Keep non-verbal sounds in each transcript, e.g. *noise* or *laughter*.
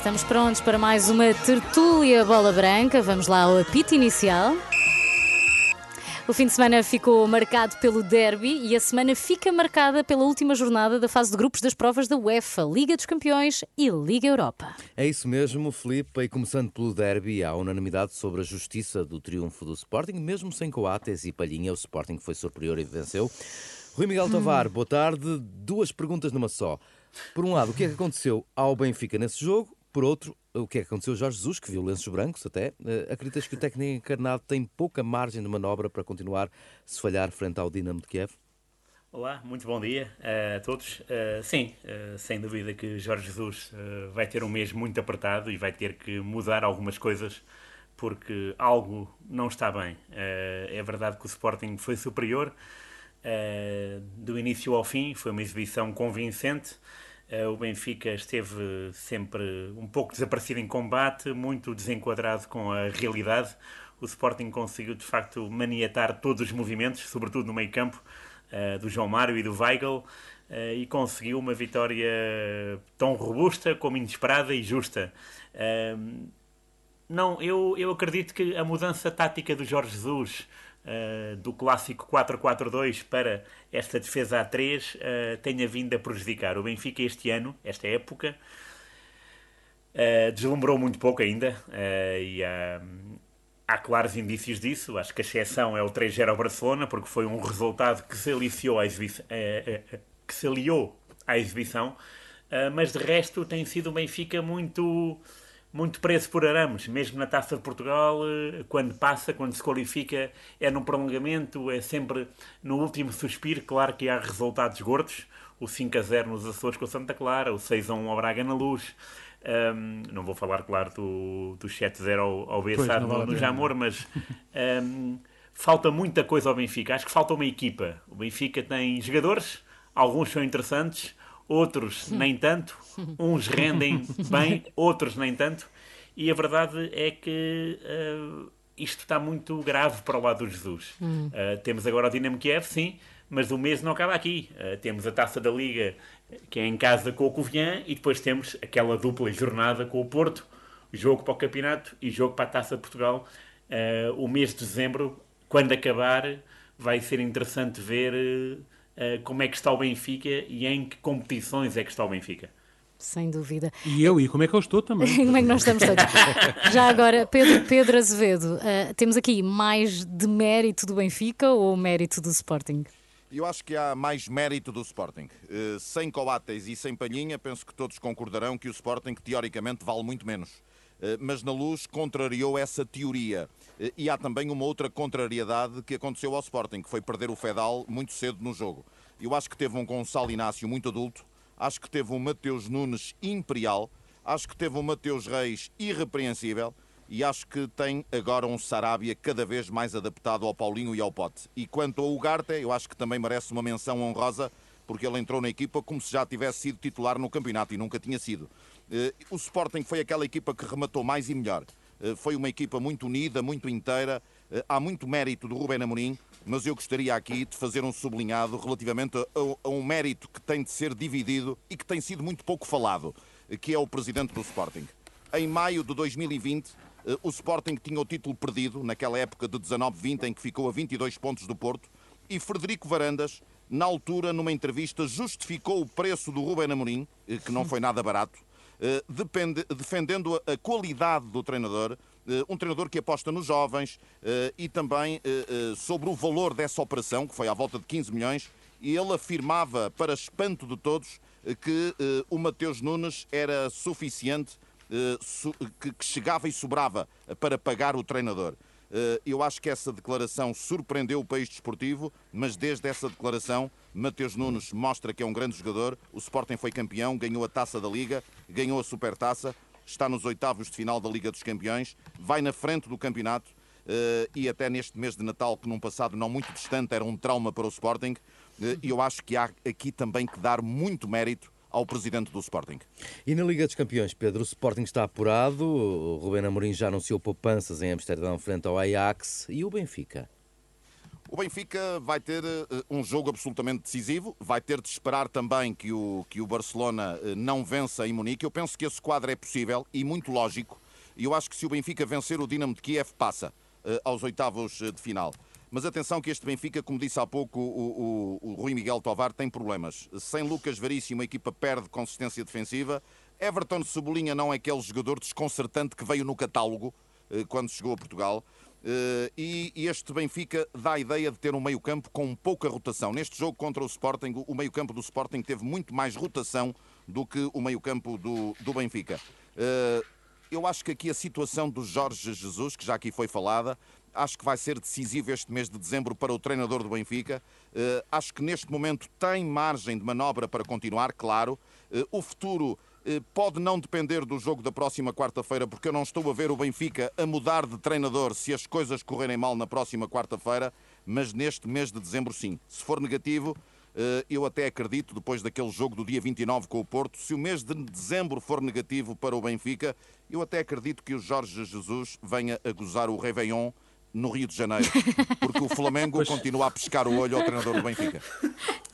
Estamos prontos para mais uma tertúlia bola branca. Vamos lá ao apito inicial. O fim de semana ficou marcado pelo derby e a semana fica marcada pela última jornada da fase de grupos das provas da UEFA, Liga dos Campeões e Liga Europa. É isso mesmo, Felipe. E começando pelo derby, há unanimidade sobre a justiça do triunfo do Sporting, mesmo sem Coates e Palhinha. O Sporting foi superior e venceu. Rui Miguel hum. Tovar, boa tarde. Duas perguntas numa só. Por um lado, o que é que aconteceu ao Benfica nesse jogo? Por outro, o que é que aconteceu Jorge Jesus, que viu lenços brancos até? Uh, acreditas que o técnico encarnado tem pouca margem de manobra para continuar se falhar frente ao Dinamo de Kiev? Olá, muito bom dia a todos. Uh, sim, sem dúvida que Jorge Jesus vai ter um mês muito apertado e vai ter que mudar algumas coisas porque algo não está bem. é verdade que o Sporting foi superior do início ao fim, foi uma exibição convincente. Eh, o Benfica esteve sempre um pouco desaparecido em combate, muito desenquadrado com a realidade. O Sporting conseguiu de facto maniatar todos os movimentos, sobretudo no meio-campo, eh, do João Mário e do Weigl, eh, e conseguiu uma vitória tão robusta como inesperada e justa. Não, eu, eu acredito que a mudança tática do Jorge Jesus uh, do clássico 4-4-2 para esta defesa a 3 uh, eh, tenha vindo a prejudicar. O Benfica este ano, esta época, uh, deslumbrou muito pouco ainda e há, há claros indícios disso. Acho que a exceção é o 3-0 ao Barcelona, porque foi um resultado que se aliciou à que se aliou à exibição, mas de resto tem sido o Benfica muito muito preso por arames, mesmo na Taça de Portugal, eh, quando passa, quando se qualifica, é no prolongamento, é sempre no último suspiro. Claro que há resultados gordos, o 5 a 0 nos Açores com Santa Clara, o 6 a 1 ao Braga na Luz. Um, não vou falar, claro, do, do 7 a 0 ao, ao Bessado no, no Jamor, mas um, falta muita coisa ao Benfica. Acho que falta uma equipa. O Benfica tem jogadores, alguns são interessantes, outros nem tanto, uns rendem *laughs* bem, outros nem tanto, e a verdade é que uh, isto está muito grave para o lado do Jesus. Uh, temos agora o Dinamo Kiev, sim, mas o mês não acaba aqui. Uh, temos a taça da Liga, que é em casa com o Covilhã, e depois temos aquela dupla jornada com o Porto, jogo para o campeonato e jogo para a taça de Portugal. o mês de dezembro, quando acabar, vai ser interessante ver como é que está o Benfica e em que competições é que está o Benfica. Sem dúvida. E eu, e como é que eu estou também? *laughs* como é que nós estamos todos? *laughs* Já agora, Pedro, Pedro Azevedo, uh, temos aqui mais de mérito do Benfica ou mérito do Sporting? Eu acho que há mais mérito do Sporting. Uh, sem Coates e sem Palhinha, penso que todos concordarão que o Sporting, teoricamente, vale muito menos. Uh, mas na luz contrariou essa teoria. E há também uma outra contrariedade que aconteceu ao Sporting, que foi perder o Fedal muito cedo no jogo. Eu acho que teve um Gonçalo Inácio muito adulto, acho que teve um Mateus Nunes imperial, acho que teve um Mateus Reis irrepreensível e acho que tem agora um Sarabia cada vez mais adaptado ao Paulinho e ao Pote. E quanto ao Ugarte, eu acho que também merece uma menção honrosa, porque ele entrou na equipa como se já tivesse sido titular no campeonato e nunca tinha sido. Eh, o Sporting foi aquela equipa que rematou mais e melhor. Eh, foi uma equipa muito unida, muito inteira. Eh, há muito mérito do Rubén Amorim, mas eu gostaria aqui de fazer um sublinhado relativamente a, um mérito que tem de ser dividido e que tem sido muito pouco falado, que é o presidente do Sporting. Em maio de 2020, o Sporting tinha o título perdido, naquela época de 19-20, em que ficou a 22 pontos do Porto, e Frederico Varandas, na altura, numa entrevista, justificou o preço do Rubén Amorim, que não foi nada barato, eh, defendendo a qualidade do treinador, eh, um treinador que aposta nos jovens eh, e também sobre o valor dessa operação, que foi à volta de 15 milhões, e ele afirmava, para espanto de todos, que o Mateus Nunes era suficiente, que chegava e sobrava para pagar o treinador. Eh, eu acho que essa declaração surpreendeu o país desportivo, mas desde essa declaração, Mateus Nunes mostra que é um grande jogador. O Sporting foi campeão, ganhou a taça da Liga, ganhou a Supertaça, está nos oitavos de final da Liga dos Campeões, vai na frente do campeonato eh, e até neste mês de Natal, que num passado não muito distante era um trauma para o Sporting, eh, eu acho que há aqui também que dar muito mérito ao presidente do Sporting. E na Liga dos Campeões, Pedro, o Sporting está apurado, o Rubén Amorim já anunciou poupanças em Amsterdão frente ao Ajax e o Benfica? O Benfica vai ter uh, um jogo absolutamente decisivo, vai ter de esperar também que o, que o Barcelona uh, não vença em Munique. Eu penso que esse quadro é possível e muito lógico. E eu acho que se o Benfica vencer o Dinamo de Kiev, passa uh, aos oitavos de final. Mas atenção que este Benfica, como disse há pouco o, o, o Rui Miguel Tovar, tem problemas. Sem Lucas Veríssimo, a equipa perde consistência defensiva. Everton Cebolinha não é aquele jogador desconcertante que veio no catálogo quando chegou a Portugal. Uh, e este Benfica dá a ideia de ter um meio-campo com pouca rotação. Neste jogo contra o Sporting, o meio-campo do Sporting teve muito mais rotação do que o meio-campo do, do Benfica. Uh, eu acho que aqui a situação do Jorge Jesus, que já aqui foi falada, acho que vai ser decisivo este mês de dezembro para o treinador do Benfica. Uh, acho que neste momento tem margem de manobra para continuar, claro. o futuro eh, pode não depender do jogo da próxima quarta-feira, porque eu não estou a ver o Benfica a mudar de treinador se as coisas correrem mal na próxima quarta-feira, mas neste mês de dezembro, sim. Se for negativo, eu até acredito, depois daquele jogo do dia 29 com o Porto, se o mês de dezembro for negativo para o Benfica, eu até acredito que o Jorge Jesus venha a gozar o Réveillon no Rio de Janeiro, porque o Flamengo pois... continua a pescar o olho ao treinador do Benfica.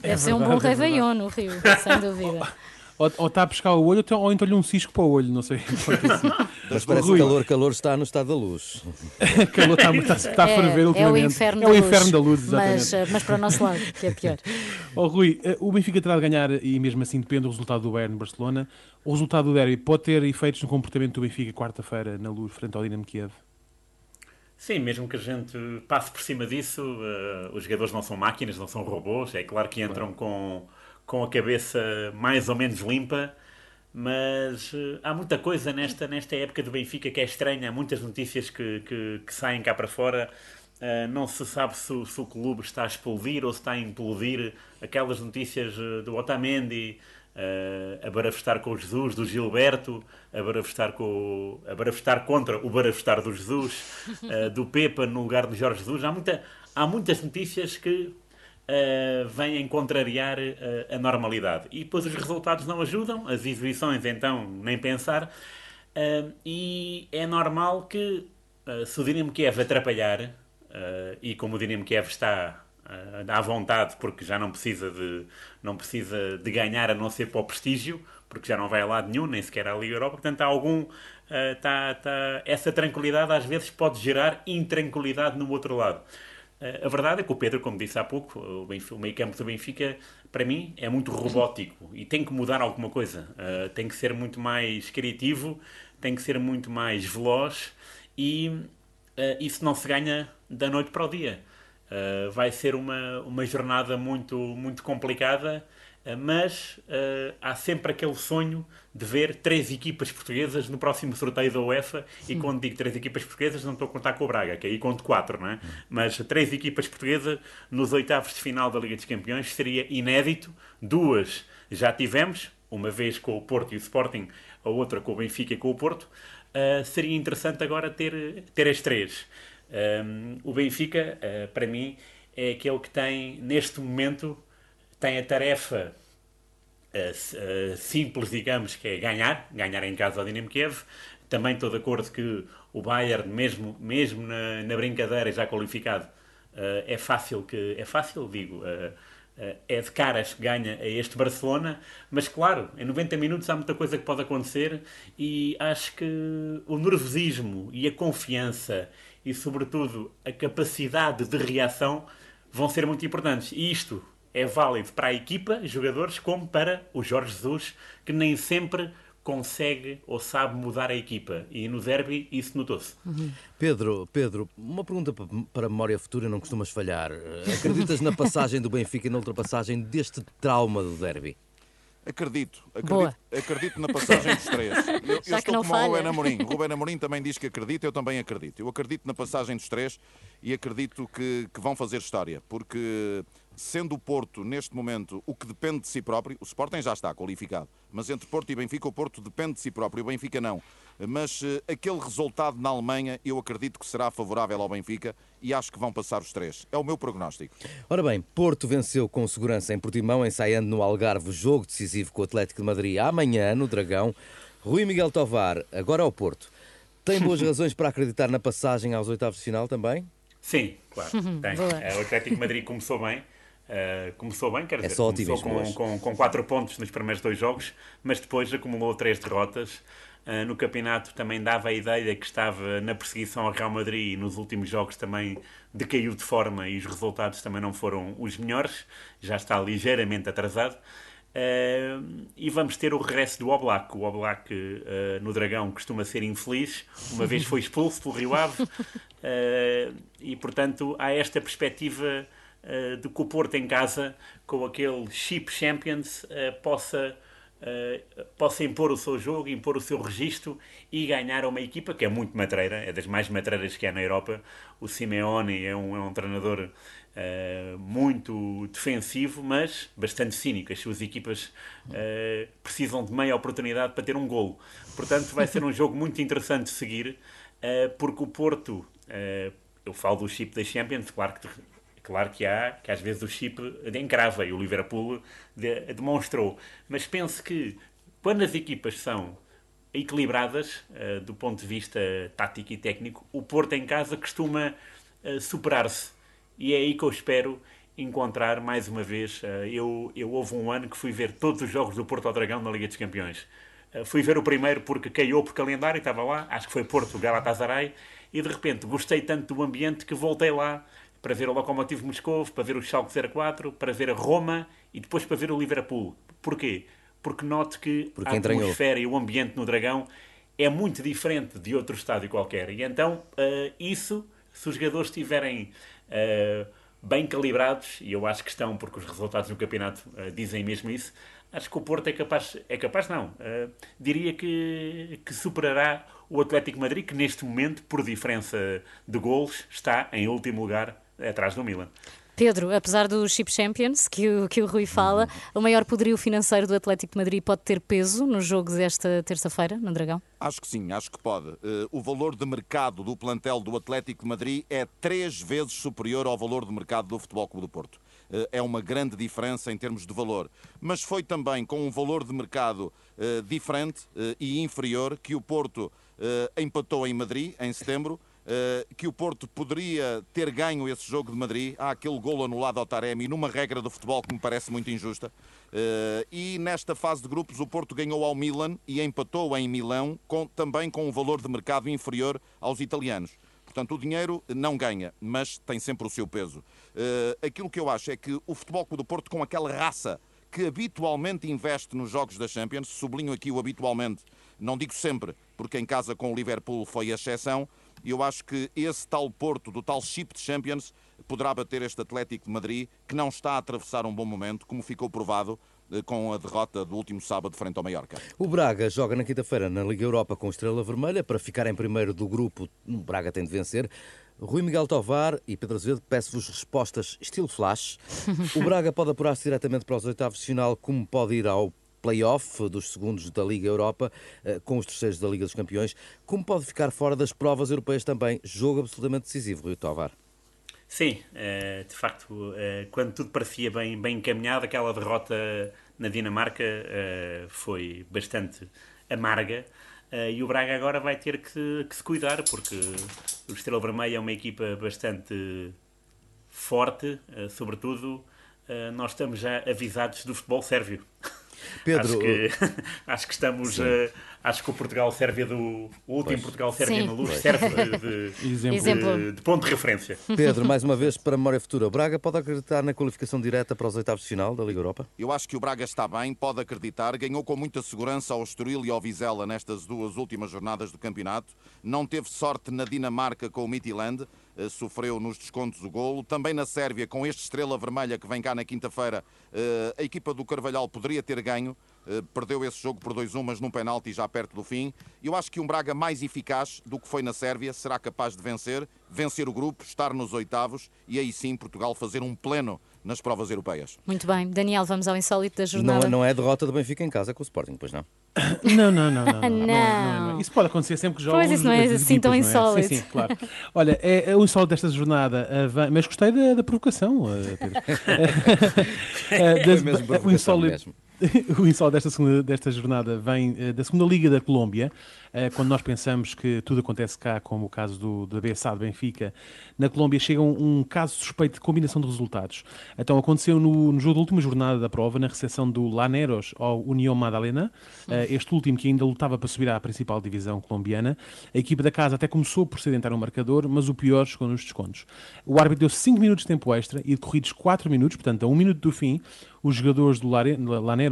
Deve ser um bom é Réveillon no Rio, sem dúvida. *laughs* Ou, ou está a pescar o olho, ou então-lhe um cisco para o olho, não sei. *laughs* Mas parece que calor, calor está no estado da luz. *laughs* calor está, está, está a ferver é, ultimamente. É o inferno, é o inferno da luz, exatamente. Mas, eh, mas para o nosso lado, que é pior. Oh, Rui, eh, o Benfica terá de ganhar e mesmo assim depende do resultado do Bayern Barcelona. O resultado do derby pode ter efeitos no comportamento do Benfica quarta-feira na luz frente ao Dinamo Kiev? Sim, mesmo que a gente passe por cima disso, uh, os jogadores não são máquinas, não são robôs. É claro que entram com com a cabeça mais ou menos limpa, mas uh, há muita coisa nesta, nesta época do Benfica que é estranha. Há muitas notícias que, que, que saem cá para fora. Uh, não se sabe se, se, o clube está a explodir ou se está a implodir. Aquelas notícias do Otamendi uh, a barafestar com o Jesus, do Gilberto, a barafestar, com, a barafestar contra o barafestar do Jesus, *laughs* do Pepa no lugar do Jorge Jesus. Há, muita, há muitas notícias que uh, vêm contrariar uh, a normalidade. E depois os resultados não ajudam, as exibições então nem pensar, uh, e é normal que se o Dinamo Kiev atrapalhar, e como o Dinamo Kiev está à vontade porque já não precisa de não precisa de ganhar a não ser para o prestígio porque já não vai a lado nenhum nem sequer à Liga Europa portanto há algum uh, tá, tá, essa tranquilidade às vezes pode gerar intranquilidade no outro lado a verdade é que o Pedro, como disse há pouco, o, Benfica, o meio campo do Benfica, para mim, é muito robótico e tem que mudar alguma coisa. Uh, tem que ser muito mais criativo, tem que ser muito mais veloz e uh, isso não se ganha da noite para o dia. Uh, vai ser uma, uma jornada muito, muito complicada eh, mas uh, há sempre aquele sonho de ver três equipas portuguesas no próximo sorteio da UEFA. Sim. E quando digo três equipas portuguesas, não estou a contar com o Braga, que aí conto quatro, não é? Mas três equipas portuguesas nos oitavos de final da Liga dos Campeões seria inédito. Duas já tivemos, uma vez com o Porto e o Sporting, a outra com o Benfica e com o Porto. Uh, seria interessante agora ter, ter as três. Um, o Benfica, uh, para mim, é aquele que tem, neste momento, tem a tarefa uh, simples, digamos, que é ganhar, ganhar em casa ao Dinamo Kiev. Também estou de acordo que o Bayern, mesmo, mesmo na, na brincadeira já qualificado, é fácil que é fácil, digo, é de caras que ganha a este Barcelona, mas claro, em 90 minutos há muita coisa que pode acontecer e acho que o nervosismo e a confiança e, sobretudo, a capacidade de reação vão ser muito importantes. E isto é válido para a equipa, jogadores, como para o Jorge Jesus, que nem sempre consegue ou sabe mudar a equipa. E no derby isso notou-se. Uhum. Pedro, Pedro, uma pergunta para a memória futura, não costumas falhar. Acreditas na passagem do Benfica e na ultrapassagem deste trauma do derby? Acredito, acredito, acredito na passagem dos três. *laughs* Eu, eu estou como falha. o Ruben Amorim. O Ruben Amorim também diz que acredita, eu também acredito. Eu acredito na passagem dos três e acredito que, que vão fazer história, porque sendo o Porto, neste momento, o que depende de si próprio, o Sporting já está qualificado, mas entre Porto e Benfica, o Porto depende de si próprio, o Benfica não. Mas uh, aquele resultado na Alemanha, eu acredito que será favorável ao Benfica e acho que vão passar os três. É o meu prognóstico. Ora bem, Porto venceu com segurança em Portimão, ensaiando no Algarve o jogo decisivo com o Atlético de Madrid amanhã, no Dragão. Rui Miguel Tovar, agora ao Porto. Tem boas *laughs* razões para acreditar na passagem aos oitavos de final também? Sim, claro, *laughs* tem. o Atlético Madrid começou bem. Uh, começou bem, quer é dizer, começou com, com, com quatro pontos nos primeiros dois jogos, mas depois acumulou três derrotas. Uh, no campeonato também dava a ideia que estava na perseguição ao Real Madrid e nos últimos jogos também decaiu de forma e os resultados também não foram os melhores, já está ligeiramente atrasado. Uh, e vamos ter o regresso do Oblak. O Oblak uh, no Dragão costuma ser infeliz, uma vez foi expulso pelo Rio Ave, *laughs* e portanto há esta perspectiva de que o Porto em casa, com aquele chip Champions, possa uh, possa impor o seu jogo, impor o seu registro e ganhar uma equipa que é muito matreira, é das mais matreiras que há na Europa. O Simeone é um, é um treinador uh, muito defensivo, mas bastante cínico. As suas equipas uh, precisam de meia oportunidade para ter um golo. Portanto, vai ser um *laughs* jogo muito interessante de seguir, porque o Porto, eu falo do chip da Champions, claro que Claro que há, que às vezes o chip encrava e o Liverpool de, demonstrou. Mas penso que quando as equipas são equilibradas uh, do ponto de vista tático e técnico, o Porto em casa costuma uh, superar-se. E é aí que eu espero encontrar mais uma vez. Uh, eu, eu houve um ano que fui ver todos os jogos do Porto ao Dragão na Liga dos Campeões. fui ver o primeiro porque caiu por calendário, estava lá, acho que foi Porto, Galatasaray, e de repente gostei tanto do ambiente que voltei lá para ver o Lokomotiv Moscou, para ver o Schalke 04, para ver a Roma e depois para ver o Liverpool. Porquê? Porque noto que Porque a atmosfera e o ambiente no Dragão é muito diferente de outro estádio qualquer. E então, uh, isso, se os jogadores estiverem uh, bem calibrados, e eu acho que estão, porque os resultados no campeonato uh, dizem mesmo isso, acho que o Porto é capaz, é capaz não, diria que, que superará o Atlético Madrid, que neste momento, por diferença de golos, está em último lugar atrás do Milan. Pedro, apesar dos Chip Champions, que o, que o Rui fala, uhum. o maior poderio financeiro do Atlético de Madrid pode ter peso nos jogos desta terça-feira, no Dragão? Acho que sim, acho que pode. Uh, o valor de mercado do plantel do Atlético de Madrid é três vezes superior ao valor de mercado do Futebol Clube do Porto. Uh, é uma grande diferença em termos de valor. Mas foi também com um valor de mercado uh, diferente e inferior que o Porto empatou em Madrid, em setembro. Uh, que o Porto poderia ter ganho esse jogo de Madrid. Há aquele golo anulado ao Taremi numa regra do futebol que me parece muito injusta. Uh, e nesta fase de grupos o Porto ganhou ao Milan e empatou em Milão com, também com um valor de mercado inferior aos italianos. Portanto, o dinheiro não ganha, mas tem sempre o seu peso. Uh, aquilo que eu acho é que o Futebol do Porto, com aquela raça que habitualmente investe nos jogos da Champions, sublinho aqui o habitualmente, não digo sempre, porque em casa com o Liverpool foi a exceção, e eu acho que esse tal Porto, do tal chip de Champions, poderá bater este Atlético de Madrid, que não está a atravessar um bom momento, como ficou provado eh, com a derrota do último sábado frente ao Mallorca. O Braga joga na quinta-feira na Liga Europa com Estrela Vermelha para ficar em primeiro do grupo. O Braga tem de vencer. Rui Miguel Tovar e Pedro Azevedo, peço-vos respostas estilo flash. *laughs* O Braga pode apurar-se diretamente para os oitavos de final, como pode ir ao play-off dos segundos da Liga Europa eh, com os terceiros da Liga dos Campeões. Como pode ficar fora das provas europeias também? Jogo absolutamente decisivo, Rui Tovar. Sim, eh, de facto, eh, quando tudo parecia bem, bem encaminhado, aquela derrota na Dinamarca foi bastante amarga. E o Braga agora vai ter que, que se cuidar, porque o Estrela Vermelha é uma equipa bastante forte, sobretudo nós estamos já avisados do futebol sérvio. *laughs* Pedro, acho que, *laughs* acho que estamos. Uh, acho que o Portugal-Sérvia do. O último pois. Portugal-Sérvia na luz pois. serve de, de, *laughs* exemplo. De, de, ponto de referência. Pedro, mais uma *laughs* vez, para a memória futura, o Braga pode acreditar na qualificação direta para os oitavos de final da Liga Europa? Eu acho que o Braga está bem, pode acreditar. Ganhou com muita segurança ao Estoril e ao Vizela nestas duas últimas jornadas do campeonato. Não teve sorte na Dinamarca com o Midtjylland. Eh, sofreu nos descontos o golo. Também na Sérvia, com este estrela vermelha que vem cá na quinta-feira, eh, a equipa do Carvalhal poderia ter ganho. Eh, perdeu esse jogo por 2-1, mas num penalti já perto do fim. Eu acho que um Braga mais eficaz do que foi na Sérvia será capaz de vencer, vencer o grupo, estar nos oitavos e aí sim Portugal fazer um pleno nas provas europeias. Muito bem. Daniel, vamos ao insólito da jornada. Não, não é derrota do Benfica em casa com o Sporting, pois não? *laughs* Não, não, não. não, não, não. não, Isso pode acontecer sempre que jogos. Pois isso não é assim tão insólito. Sim, sim, claro. Olha, é, é o insólito desta jornada, uh, mas gostei da, da provocação, uh, Pedro. uh, *laughs* das, o insólito. *laughs* o insólito desta, segunda, desta jornada vem uh, da segunda Liga da Colômbia, eh, quando nós pensamos que tudo acontece cá, como o caso do, da BSA de Benfica, na Colômbia chega um, um caso suspeito de combinação de resultados. Então aconteceu no, no jogo da última jornada da prova, na recepção do Laneros ao União Madalena, eh, este último que ainda lutava para subir à principal divisão colombiana. A equipa da casa até começou por sedentar o marcador, mas o pior chegou nos descontos. O árbitro deu 5 minutos de tempo extra e decorridos 4 minutos, portanto a 1 um minuto do fim, os jogadores do Lare-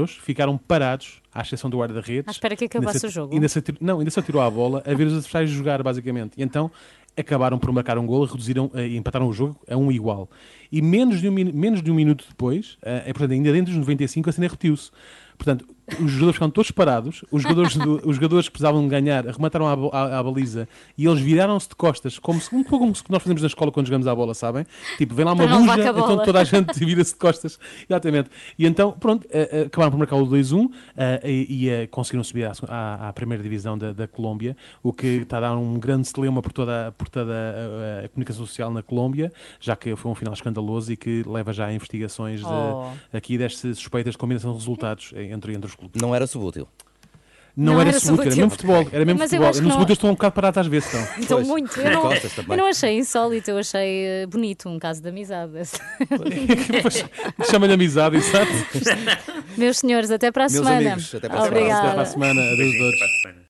Laneros ficaram parados, à exceção do guarda-redes. À espera que acabasse o jogo. Ainda se atir- não, ainda se atirou à bola a ver os adversários jogar, basicamente. E então acabaram por marcar um gol, reduziram eh, e empataram o jogo a um igual. E menos de um, menos de um minuto depois, é, portanto, ainda dentro dos 95, a cena repetiu-se. Portanto, os jogadores ficaram todos parados, os jogadores, do- os jogadores que precisavam ganhar remataram à baliza e eles viraram-se de costas, como, se, um pouco como se nós fazemos na escola quando jogamos à bola, sabem? Tipo, vem lá uma buja, a então toda a gente *laughs* vira-se de costas. Exatamente. E então, pronto, acabaram por marcar o 2-1 eh, e, e, conseguiram subir à, à- à primeira divisão da, da Colômbia, o que está a dar um grande celeuma por toda, por toda a, a comunicação social na Colômbia, já que foi um final escandaloso e que leva já a investigações de- Oh. aqui destas suspeitas de combinação de resultados entre, entre os clubes. Não era subútil. Não, Não era, era subútil, era mesmo futebol. Era mesmo Mas eu futebol. acho que No não- subútil estou um bocado parado às vezes. Então. Então, muito. Eu não, eu não achei insólito, eu achei eh, bonito, um caso de amizade. *laughs* Chama-lhe amizade, exato. Meus senhores, até para a Meus semana. amigos, até para a semana. Obrigada. Até para a semana. Adeus,